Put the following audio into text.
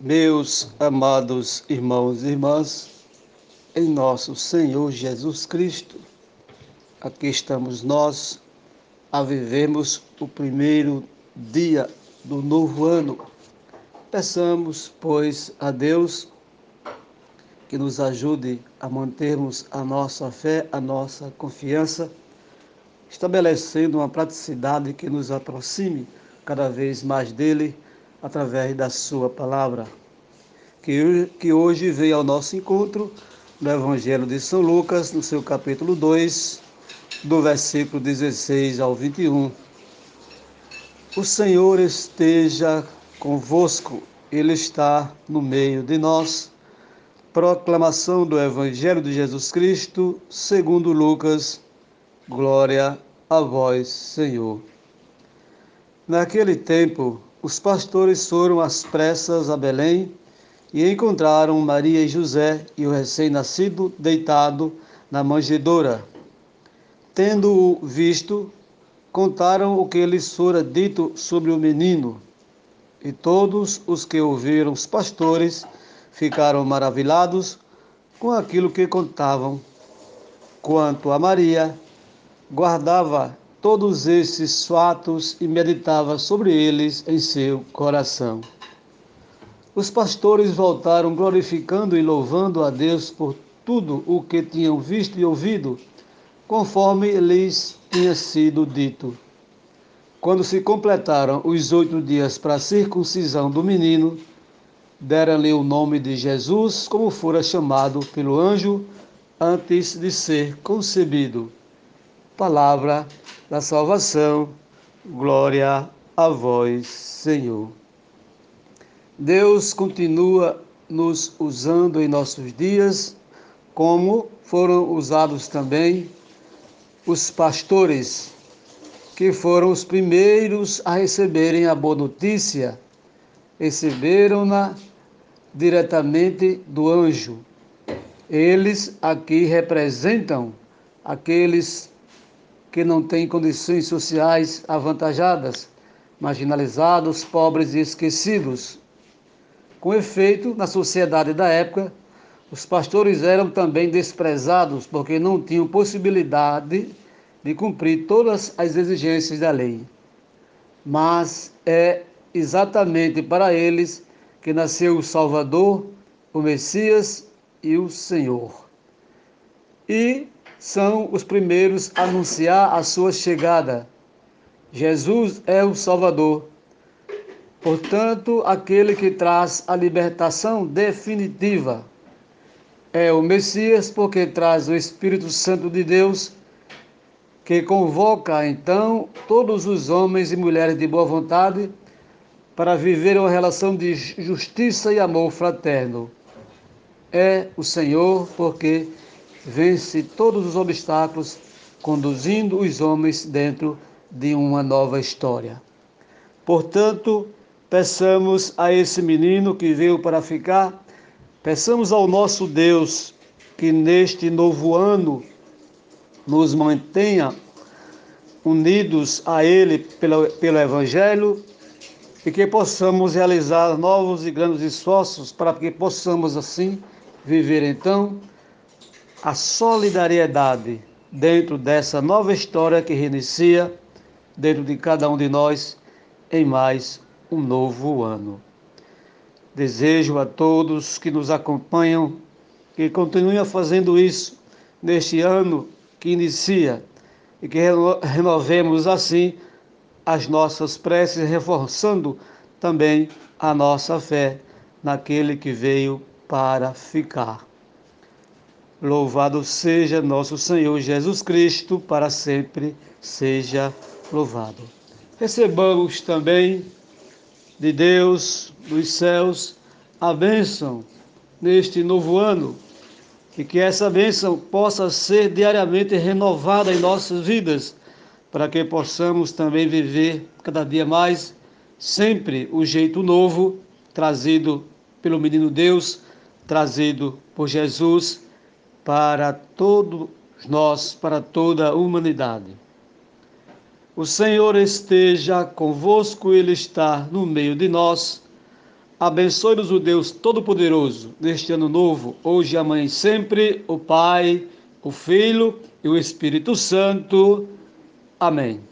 Meus amados irmãos e irmãs, em nosso Senhor Jesus Cristo, aqui estamos nós a vivermos o primeiro dia do novo ano. Peçamos, pois, a Deus que nos ajude a mantermos a nossa fé, a nossa confiança, estabelecendo uma praticidade que nos aproxime cada vez mais dele através da Sua palavra, que, que hoje veio ao nosso encontro no Evangelho de São Lucas, no seu capítulo 2, do versículo 16 ao 21. O Senhor esteja convosco, Ele está no meio de nós. Proclamação do Evangelho de Jesus Cristo, segundo Lucas. Glória a vós, Senhor. Naquele tempo, os pastores foram às pressas a Belém e encontraram Maria e José e o recém-nascido deitado na manjedoura. Tendo-o visto, contaram o que lhes fora dito sobre o menino. E todos os que ouviram os pastores ficaram maravilhados com aquilo que contavam. Quanto a Maria, guardava todos esses fatos e meditava sobre eles em seu coração. Os pastores voltaram glorificando e louvando a Deus por tudo o que tinham visto e ouvido, conforme lhes tinha sido dito. Quando se completaram os oito dias para a circuncisão do menino, deram-lhe o nome de Jesus, como fora chamado pelo anjo antes de ser concebido. Palavra da salvação. Glória a vós, Senhor. Deus continua nos usando em nossos dias, como foram usados também os pastores, que foram os primeiros a receberem a boa notícia, receberam-na diretamente do anjo. Eles aqui representam aqueles que não têm condições sociais avantajadas, marginalizados, pobres e esquecidos. Com efeito, na sociedade da época, os pastores eram também desprezados porque não tinham possibilidade de cumprir todas as exigências da lei. Mas é exatamente para eles que nasceu o Salvador, o Messias e o Senhor. E são os primeiros a anunciar a sua chegada. Jesus é o Salvador. Portanto, aquele que traz a libertação definitiva é o Messias, porque traz o Espírito Santo de Deus, que convoca então todos os homens e mulheres de boa vontade para viver uma relação de justiça e amor fraterno. É o Senhor, porque vence todos os obstáculos, conduzindo os homens dentro de uma nova história. Portanto, peçamos a esse menino que veio para ficar, peçamos ao nosso Deus que neste novo ano nos mantenha unidos a Ele pelo, pelo Evangelho e que possamos realizar novos e grandes esforços para que possamos assim viver então a solidariedade dentro dessa nova história que reinicia dentro de cada um de nós em mais um novo ano. Desejo a todos que nos acompanham que continuem fazendo isso neste ano que inicia e que renovemos assim as nossas preces, reforçando também a nossa fé naquele que veio para ficar. Louvado seja nosso Senhor Jesus Cristo, para sempre seja louvado. Recebamos também de Deus, dos céus, a bênção neste novo ano e que essa bênção possa ser diariamente renovada em nossas vidas, para que possamos também viver cada dia mais sempre o jeito novo trazido pelo menino Deus, trazido por Jesus para todos nós, para toda a humanidade. O Senhor esteja convosco, Ele está no meio de nós. Abençoe-nos o Deus Todo-Poderoso, neste ano novo, hoje, amanhã e sempre, o Pai, o Filho e o Espírito Santo. Amém.